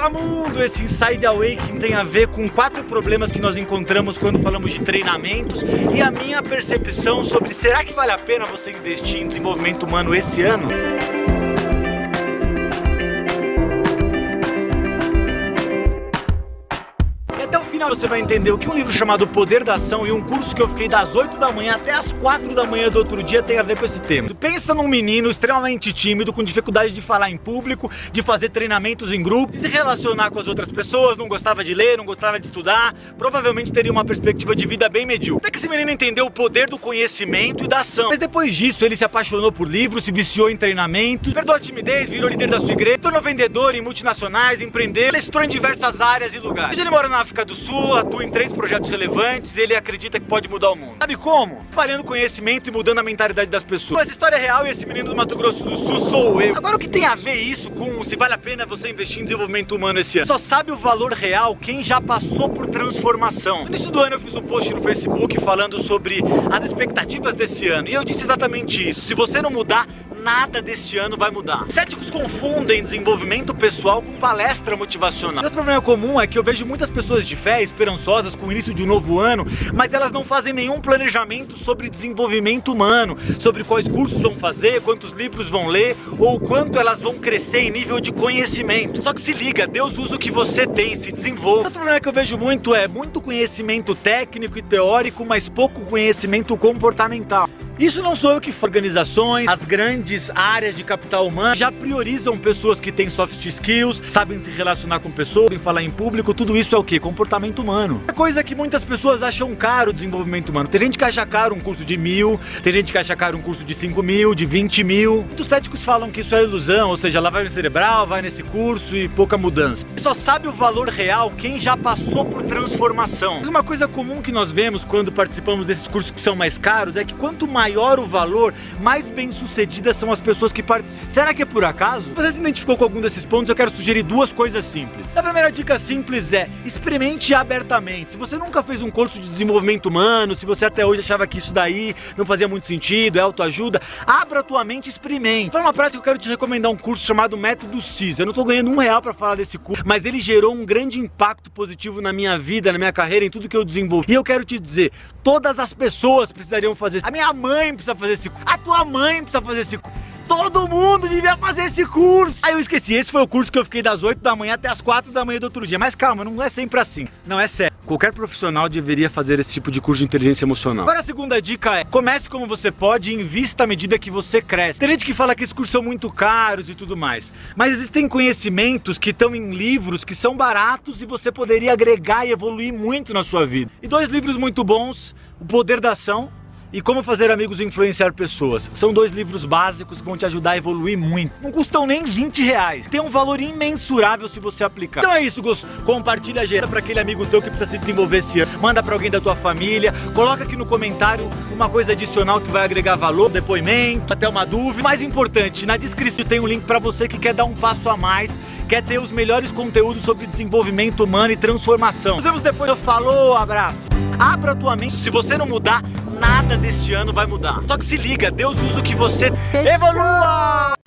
Fala mundo! Esse Inside Awakening tem a ver com quatro problemas que nós encontramos quando falamos de treinamentos e a minha percepção sobre será que vale a pena você investir em desenvolvimento humano esse ano? Você vai entender o que um livro chamado Poder da Ação e um curso que eu fiquei das 8 da manhã até as 4 da manhã do outro dia tem a ver com esse tema. Pensa num menino extremamente tímido, com dificuldade de falar em público, de fazer treinamentos em grupo, de se relacionar com as outras pessoas, não gostava de ler, não gostava de estudar, provavelmente teria uma perspectiva de vida bem medíocre. Até que esse menino entendeu o poder do conhecimento e da ação. Mas depois disso, ele se apaixonou por livros, se viciou em treinamentos, perdeu a timidez, virou líder da sua igreja, tornou vendedor em multinacionais, empreendeu, ele estourou em diversas áreas e lugares. Hoje ele mora na África do Sul, Atua em três projetos relevantes e ele acredita que pode mudar o mundo. Sabe como? Falhando conhecimento e mudando a mentalidade das pessoas. Essa história é real e esse menino do Mato Grosso do Sul sou eu. Agora o que tem a ver isso com se vale a pena você investir em desenvolvimento humano esse ano? Só sabe o valor real quem já passou por transformação. No início do ano eu fiz um post no Facebook falando sobre as expectativas desse ano e eu disse exatamente isso. Se você não mudar, nada deste ano vai mudar. Céticos confundem desenvolvimento pessoal com palestra motivacional. Outro problema comum é que eu vejo muitas pessoas de fé esperançosas com o início de um novo ano, mas elas não fazem nenhum planejamento sobre desenvolvimento humano, sobre quais cursos vão fazer, quantos livros vão ler ou quanto elas vão crescer em nível de conhecimento. Só que se liga, Deus usa o que você tem, se desenvolva. Outro problema que eu vejo muito é muito conhecimento técnico e teórico, mas pouco conhecimento comportamental. Isso não sou eu que organizações, as grandes áreas de capital humano já priorizam pessoas que têm soft skills, sabem se relacionar com pessoas, sabem falar em público, tudo isso é o que? Comportamento humano. É coisa que muitas pessoas acham caro o desenvolvimento humano. Tem gente que acha caro um curso de mil, tem gente que acha caro um curso de cinco mil, de vinte mil. Muitos céticos falam que isso é ilusão, ou seja, lavagem cerebral, vai nesse curso e pouca mudança. Só sabe o valor real quem já passou por transformação. Uma coisa comum que nós vemos quando participamos desses cursos que são mais caros é que quanto mais maior o valor, mais bem sucedidas são as pessoas que participam. Será que é por acaso? Você se identificou com algum desses pontos, eu quero sugerir duas coisas simples. A primeira dica simples é experimente abertamente. Se você nunca fez um curso de desenvolvimento humano, se você até hoje achava que isso daí não fazia muito sentido, é autoajuda, abra a tua mente e experimente. Para uma prática, eu quero te recomendar um curso chamado Método CIS. Eu não estou ganhando um real para falar desse curso, mas ele gerou um grande impacto positivo na minha vida, na minha carreira, em tudo que eu desenvolvi. E eu quero te dizer, todas as pessoas precisariam fazer. A minha mãe mãe precisa fazer esse curso. A tua mãe precisa fazer esse curso. Todo mundo devia fazer esse curso. Aí eu esqueci, esse foi o curso que eu fiquei das 8 da manhã até as 4 da manhã do outro dia. Mas calma, não é sempre assim. Não é sério. Qualquer profissional deveria fazer esse tipo de curso de inteligência emocional. Agora a segunda dica é: comece como você pode e invista à medida que você cresce. Tem gente que fala que esses cursos são muito caros e tudo mais, mas existem conhecimentos que estão em livros que são baratos e você poderia agregar e evoluir muito na sua vida. E dois livros muito bons: O Poder da Ação e Como Fazer Amigos e Influenciar Pessoas. São dois livros básicos que vão te ajudar a evoluir muito. Não custam nem 20 reais. Tem um valor imensurável se você aplicar. Então é isso, Gus. Compartilha a agenda para aquele amigo teu que precisa se desenvolver esse ano. Manda para alguém da tua família. Coloca aqui no comentário uma coisa adicional que vai agregar valor, depoimento, até uma dúvida. Mais importante, na descrição tem um link para você que quer dar um passo a mais quer ter os melhores conteúdos sobre desenvolvimento humano e transformação. Nos vemos depois. Falou, abraço. Abra tua mente. Se você não mudar, nada deste ano vai mudar. Só que se liga, Deus usa o que você evolua!